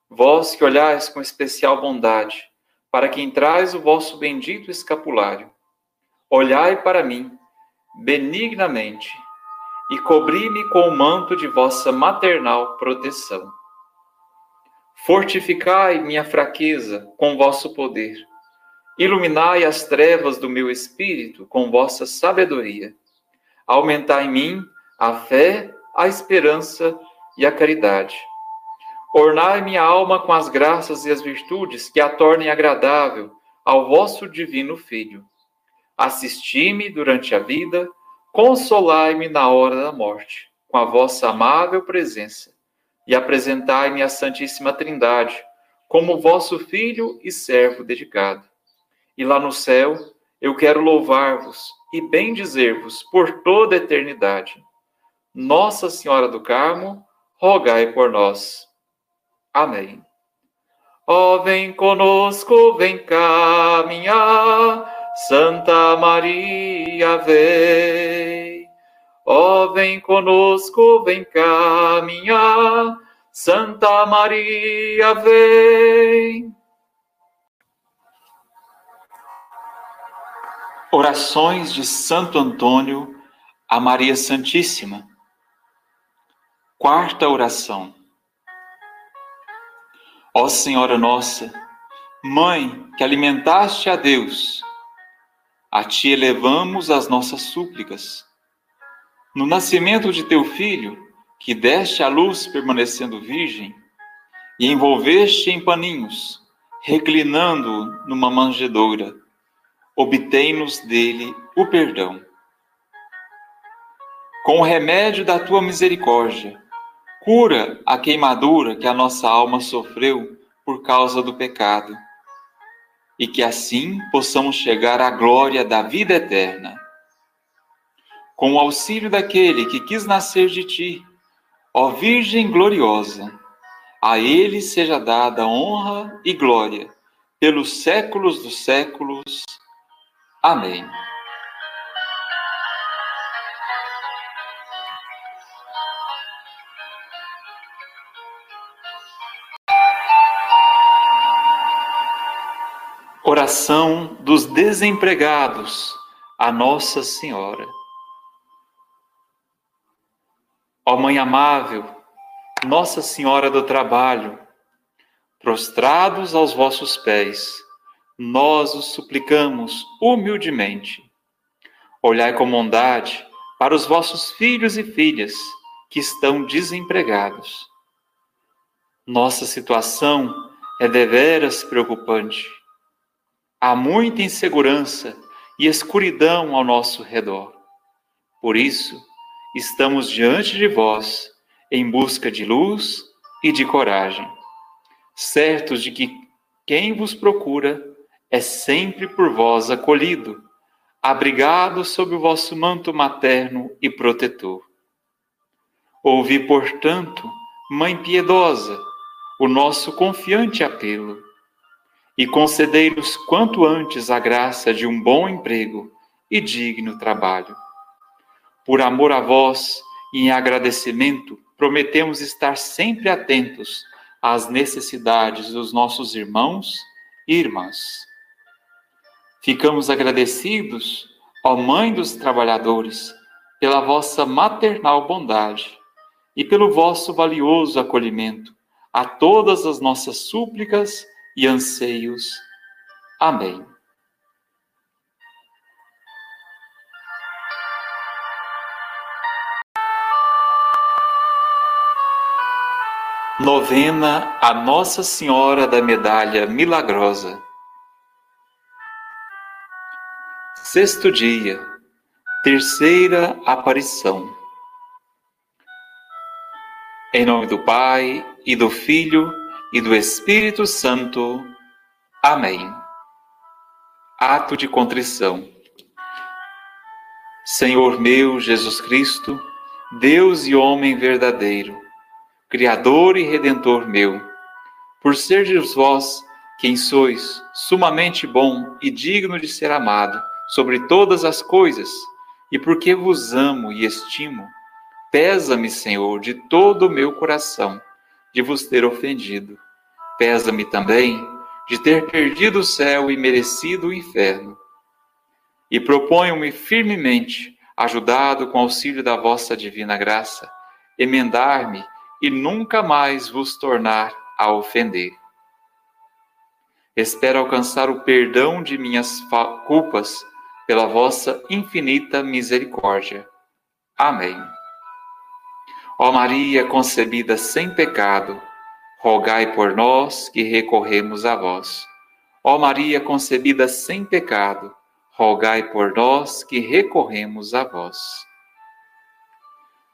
vós que olhais com especial bondade para quem traz o vosso bendito escapulário, olhai para mim benignamente e cobri-me com o manto de vossa maternal proteção. Fortificai minha fraqueza com vosso poder. Iluminai as trevas do meu espírito com vossa sabedoria. Aumentai em mim a fé, a esperança e a caridade. Ornai minha alma com as graças e as virtudes que a tornem agradável ao vosso divino Filho Assisti-me durante a vida, consolai-me na hora da morte, com a vossa amável presença, e apresentai-me a Santíssima Trindade, como vosso filho e servo dedicado. E lá no céu, eu quero louvar-vos e bendizer-vos por toda a eternidade. Nossa Senhora do Carmo, rogai por nós. Amém. Ó, oh, vem conosco, vem caminhar Santa Maria, vem. Ó, oh, vem conosco, vem caminhar. Santa Maria, vem. Orações de Santo Antônio a Maria Santíssima. Quarta oração. Ó Senhora nossa, Mãe que alimentaste a Deus, a ti elevamos as nossas súplicas. No nascimento de teu filho, que deste à luz permanecendo virgem, e envolveste em paninhos, reclinando numa manjedoura, obtém-nos dele o perdão. Com o remédio da tua misericórdia, cura a queimadura que a nossa alma sofreu por causa do pecado e que assim possamos chegar à glória da vida eterna. Com o auxílio daquele que quis nascer de ti, ó Virgem gloriosa, a ele seja dada honra e glória pelos séculos dos séculos. Amém. Oração dos desempregados a Nossa Senhora. Ó Mãe amável, Nossa Senhora do Trabalho, prostrados aos vossos pés, nós os suplicamos humildemente. Olhai com bondade para os vossos filhos e filhas que estão desempregados. Nossa situação é deveras preocupante. Há muita insegurança e escuridão ao nosso redor. Por isso, estamos diante de vós em busca de luz e de coragem, certos de que quem vos procura é sempre por vós acolhido, abrigado sob o vosso manto materno e protetor. Ouvi, portanto, Mãe piedosa, o nosso confiante apelo, e concedei-nos quanto antes a graça de um bom emprego e digno trabalho. Por amor a vós e em agradecimento, prometemos estar sempre atentos às necessidades dos nossos irmãos e irmãs. Ficamos agradecidos, ó Mãe dos trabalhadores, pela vossa maternal bondade e pelo vosso valioso acolhimento a todas as nossas súplicas e anseios. Amém. Novena a Nossa Senhora da Medalha Milagrosa. Sexto dia, terceira aparição. Em nome do Pai, e do Filho, e do Espírito Santo. Amém. Ato de contrição. Senhor meu Jesus Cristo, Deus e homem verdadeiro, Criador e Redentor meu, por seres vós quem sois, sumamente bom e digno de ser amado sobre todas as coisas, e porque vos amo e estimo, Pesa-me, Senhor, de todo o meu coração de vos ter ofendido. Pesa-me também de ter perdido o céu e merecido o inferno. E proponho-me firmemente, ajudado com auxílio da vossa divina graça, emendar-me e nunca mais vos tornar a ofender. Espero alcançar o perdão de minhas culpas pela vossa infinita misericórdia. Amém. Ó Maria concebida sem pecado, rogai por nós que recorremos a vós. Ó Maria concebida sem pecado, rogai por nós que recorremos a vós.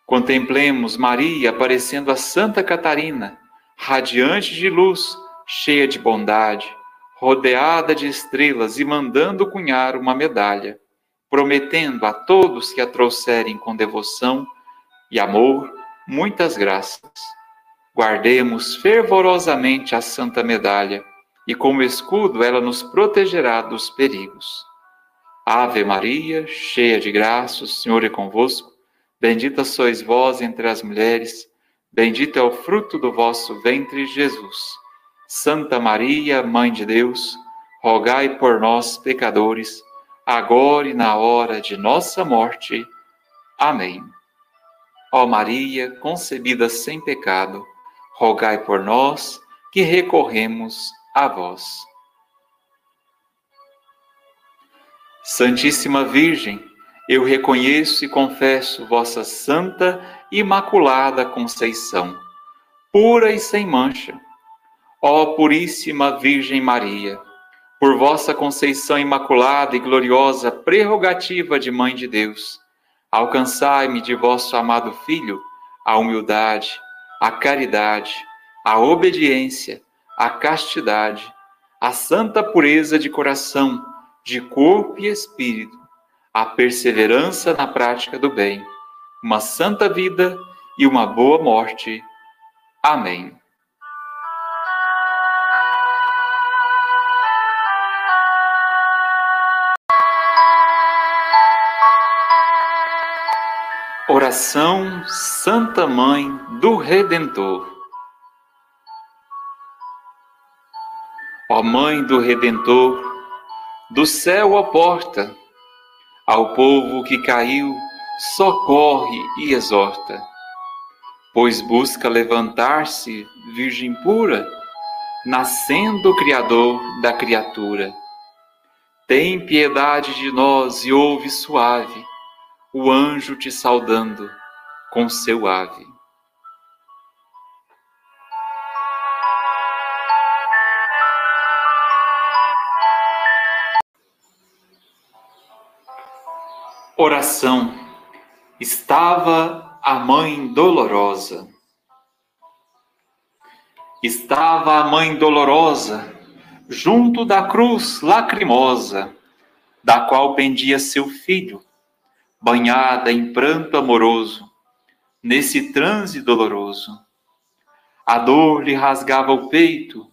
Contemplemos Maria aparecendo a Santa Catarina, radiante de luz, cheia de bondade, rodeada de estrelas e mandando cunhar uma medalha, prometendo a todos que a trouxerem com devoção e amor muitas graças. Guardemos fervorosamente a Santa Medalha, e como escudo ela nos protegerá dos perigos. Ave Maria, cheia de graça, o Senhor é convosco. Bendita sois vós entre as mulheres, bendito é o fruto do vosso ventre, Jesus. Santa Maria, Mãe de Deus, rogai por nós, pecadores, agora e na hora de nossa morte. Amém. Ó Maria, concebida sem pecado, rogai por nós que recorremos a vós. Santíssima Virgem, eu reconheço e confesso vossa santa imaculada conceição, pura e sem mancha. Ó Puríssima Virgem Maria, por vossa conceição imaculada e gloriosa prerrogativa de Mãe de Deus, Alcançai-me de vosso amado Filho a humildade, a caridade, a obediência, a castidade, a santa pureza de coração, de corpo e espírito, a perseverança na prática do bem, uma santa vida e uma boa morte. Amém. Oração Santa Mãe do Redentor. Ó Mãe do Redentor, do céu a porta, ao povo que caiu, socorre e exorta, pois busca levantar-se, Virgem pura, nascendo o Criador da criatura. Tem piedade de nós e ouve suave o anjo te saudando com seu ave. Oração. Estava a mãe dolorosa. Estava a mãe dolorosa junto da cruz lacrimosa, da qual pendia seu filho banhada em pranto amoroso, nesse transe doloroso. A dor lhe rasgava o peito,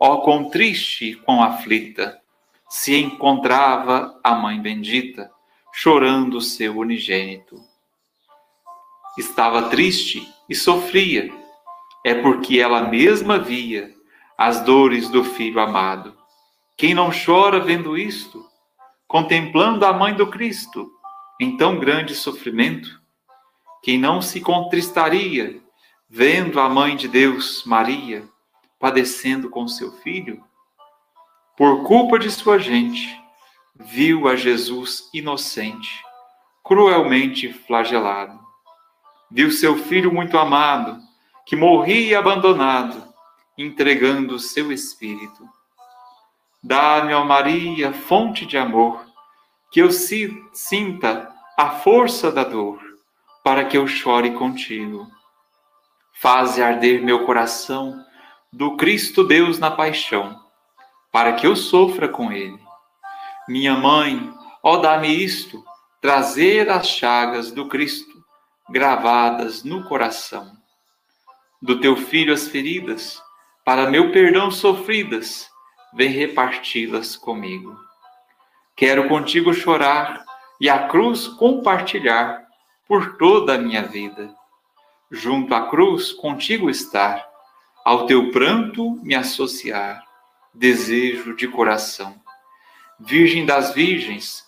ó quão triste, quão aflita, se encontrava a mãe bendita chorando seu unigênito. Estava triste e sofria, é porque ela mesma via as dores do filho amado. Quem não chora vendo isto, contemplando a mãe do Cristo em tão grande sofrimento? Quem não se contristaria vendo a mãe de Deus, Maria, padecendo com seu filho? Por culpa de sua gente, viu a Jesus inocente, cruelmente flagelado. Viu seu filho muito amado, que morria abandonado, entregando seu espírito. Dá-me, ó Maria, fonte de amor, que eu sinta a força da dor, para que eu chore contigo. Faze arder meu coração do Cristo Deus na paixão, para que eu sofra com ele minha mãe, ó dá-me isto, trazer as chagas do Cristo gravadas no coração. Do teu filho as feridas, para meu perdão sofridas, vem reparti-las comigo. Quero contigo chorar e a cruz compartilhar por toda a minha vida. Junto à cruz contigo estar, ao teu pranto me associar, desejo de coração Virgem das Virgens,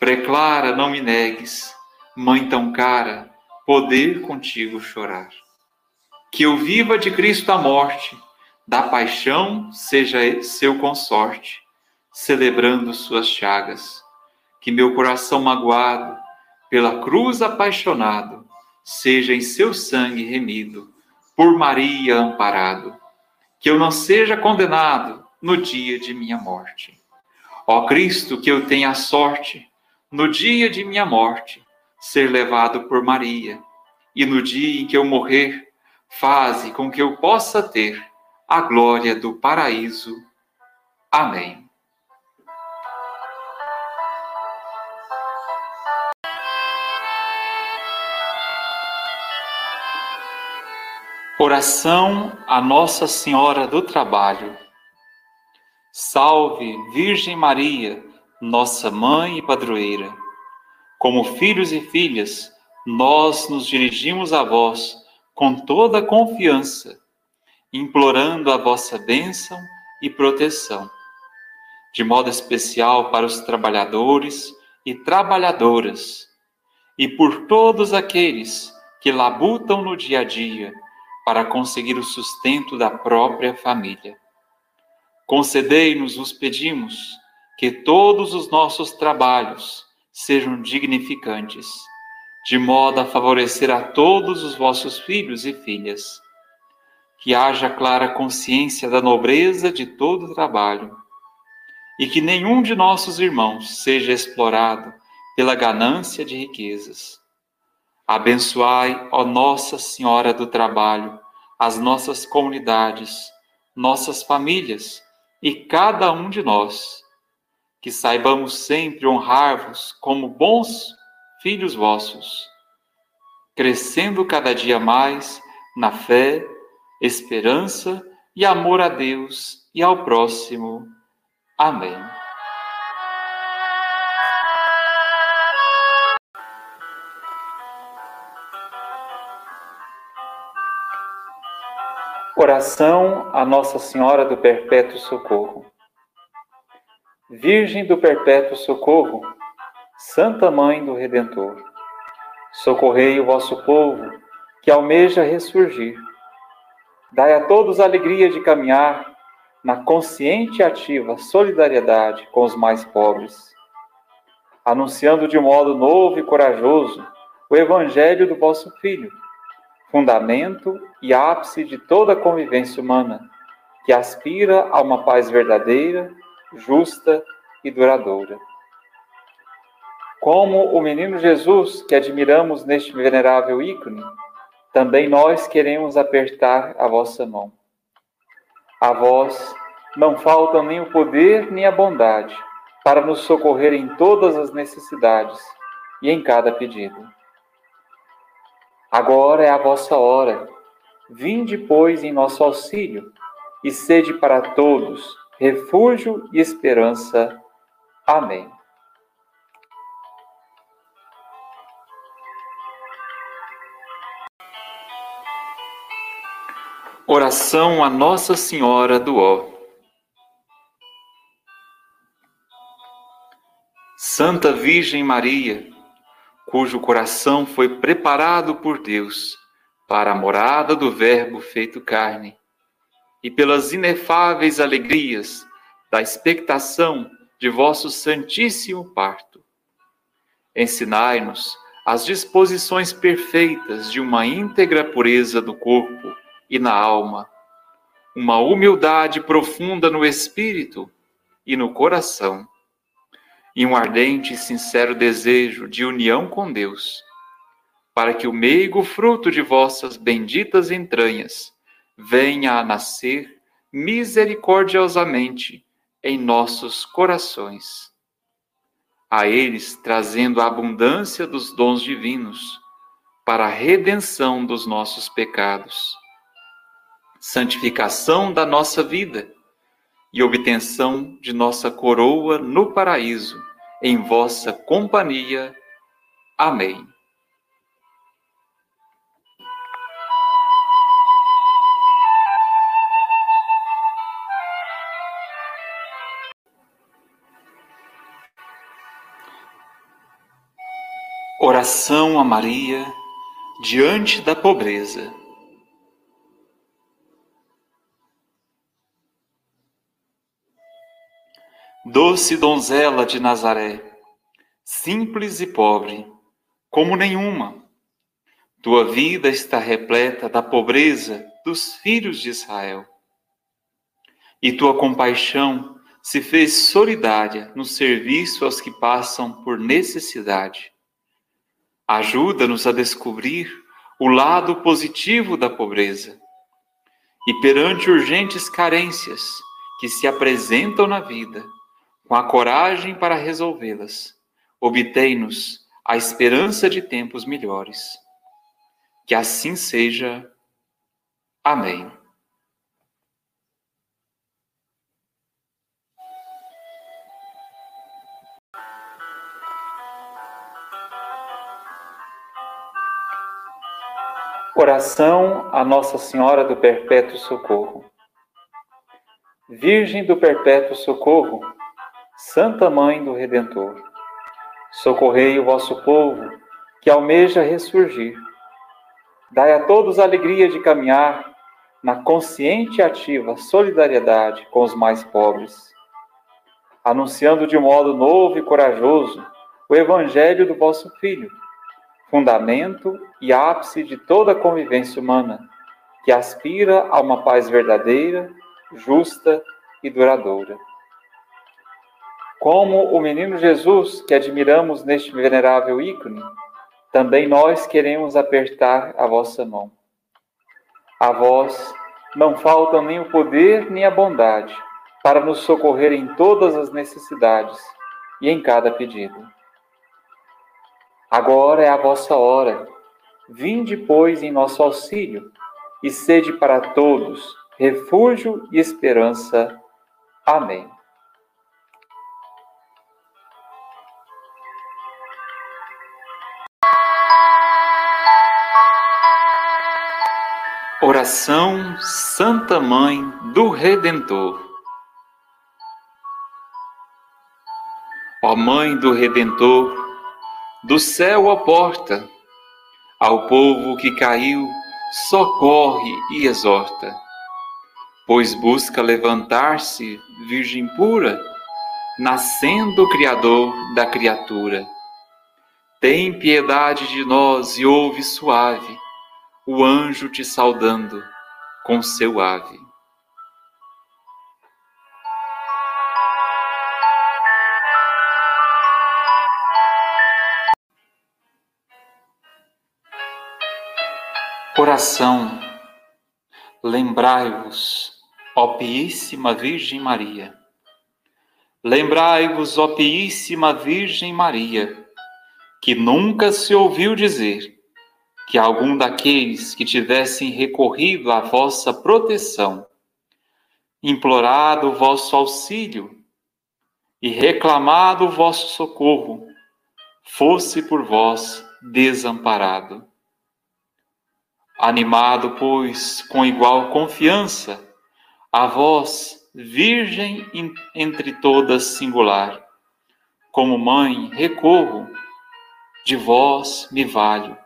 preclara, não me negues, Mãe tão cara, poder contigo chorar. Que eu viva de Cristo a morte, da paixão seja seu consorte, celebrando suas chagas. Que meu coração magoado, pela cruz apaixonado, seja em seu sangue remido, por Maria amparado. Que eu não seja condenado no dia de minha morte Ó Cristo, que eu tenha a sorte, no dia de minha morte, ser levado por Maria, e no dia em que eu morrer, faze com que eu possa ter a glória do paraíso. Amém. Oração a Nossa Senhora do Trabalho. Salve, Virgem Maria, nossa mãe e padroeira. Como filhos e filhas, nós nos dirigimos a vós com toda a confiança, implorando a vossa bênção e proteção. De modo especial para os trabalhadores e trabalhadoras, e por todos aqueles que labutam no dia a dia para conseguir o sustento da própria família. Concedei-nos, os pedimos, que todos os nossos trabalhos sejam dignificantes, de modo a favorecer a todos os vossos filhos e filhas. Que haja clara consciência da nobreza de todo o trabalho e que nenhum de nossos irmãos seja explorado pela ganância de riquezas. Abençoai, ó Nossa Senhora do Trabalho, as nossas comunidades, nossas famílias e cada um de nós, que saibamos sempre honrar-vos como bons filhos vossos, crescendo cada dia mais na fé, esperança e amor a Deus e ao próximo. Amém. Oração a Nossa Senhora do Perpétuo Socorro. Virgem do Perpétuo Socorro, Santa Mãe do Redentor, socorrei o vosso povo que almeja ressurgir. Dai a todos a alegria de caminhar na consciente e ativa solidariedade com os mais pobres, anunciando de modo novo e corajoso o Evangelho do vosso Filho fundamento e ápice de toda a convivência humana, que aspira a uma paz verdadeira, justa e duradoura. Como o menino Jesus, que admiramos neste venerável ícone, também nós queremos apertar a vossa mão. A vós não faltam nem o poder nem a bondade para nos socorrer em todas as necessidades e em cada pedido. Agora é a vossa hora. Vinde, pois, em nosso auxílio e sede para todos refúgio e esperança. Amém. Oração a Nossa Senhora do Ó. Santa Virgem Maria, cujo coração foi preparado por Deus para a morada do Verbo feito carne, e pelas inefáveis alegrias da expectação de vosso Santíssimo Parto. Ensinai-nos as disposições perfeitas de uma íntegra pureza do corpo e na alma, uma humildade profunda no espírito e no coração, e um ardente e sincero desejo de união com Deus, para que o meigo fruto de vossas benditas entranhas venha a nascer misericordiosamente em nossos corações. A eles trazendo a abundância dos dons divinos para a redenção dos nossos pecados santificação da nossa vida e obtenção de nossa coroa no paraíso, em vossa companhia. Amém. Oração a Maria diante da pobreza. Doce donzela de Nazaré, simples e pobre, como nenhuma, tua vida está repleta da pobreza dos filhos de Israel. E tua compaixão se fez solidária no serviço aos que passam por necessidade. Ajuda-nos a descobrir o lado positivo da pobreza. E perante urgentes carências que se apresentam na vida, com a coragem para resolvê-las, obtém-nos a esperança de tempos melhores. Que assim seja. Amém. Oração a Nossa Senhora do Perpétuo Socorro. Virgem do Perpétuo Socorro, Santa Mãe do Redentor, socorrei o vosso povo que almeja ressurgir. Dai a todos a alegria de caminhar na consciente e ativa solidariedade com os mais pobres, anunciando de modo novo e corajoso o Evangelho do vosso Filho, fundamento e ápice de toda a convivência humana, que aspira a uma paz verdadeira, justa e duradoura. Como o menino Jesus, que admiramos neste venerável ícone, também nós queremos apertar a vossa mão. A vós não faltam nem o poder nem a bondade para nos socorrer em todas as necessidades e em cada pedido. Agora é a vossa hora. Vinde, pois, em nosso auxílio e sede para todos refúgio e esperança. Amém. Oração Santa Mãe do Redentor. Ó Mãe do Redentor, do céu a porta, ao povo que caiu, socorre e exorta, pois busca levantar-se, Virgem pura, nascendo o Criador da criatura. Tem piedade de nós e ouve suave o anjo te saudando com seu ave. Oração, lembrai-vos, ó Piíssima Virgem Maria. Lembrai-vos, ó Piíssima Virgem Maria, que nunca se ouviu dizer que algum daqueles que tivessem recorrido à vossa proteção, implorado o vosso auxílio e reclamado o vosso socorro, fosse por vós desamparado. Animado, pois, com igual confiança, a vós, Virgem entre todas singular, como mãe recorro, de vós me valho,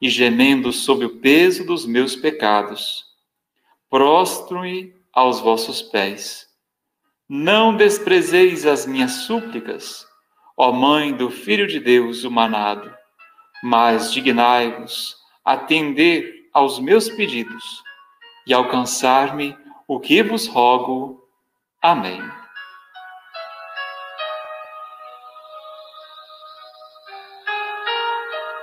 e gemendo sob o peso dos meus pecados, prostro-me aos vossos pés. Não desprezeis as minhas súplicas, ó Mãe do Filho de Deus humanado, mas dignai-vos atender aos meus pedidos e alcançar-me o que vos rogo. Amém.